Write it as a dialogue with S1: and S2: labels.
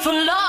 S1: for love.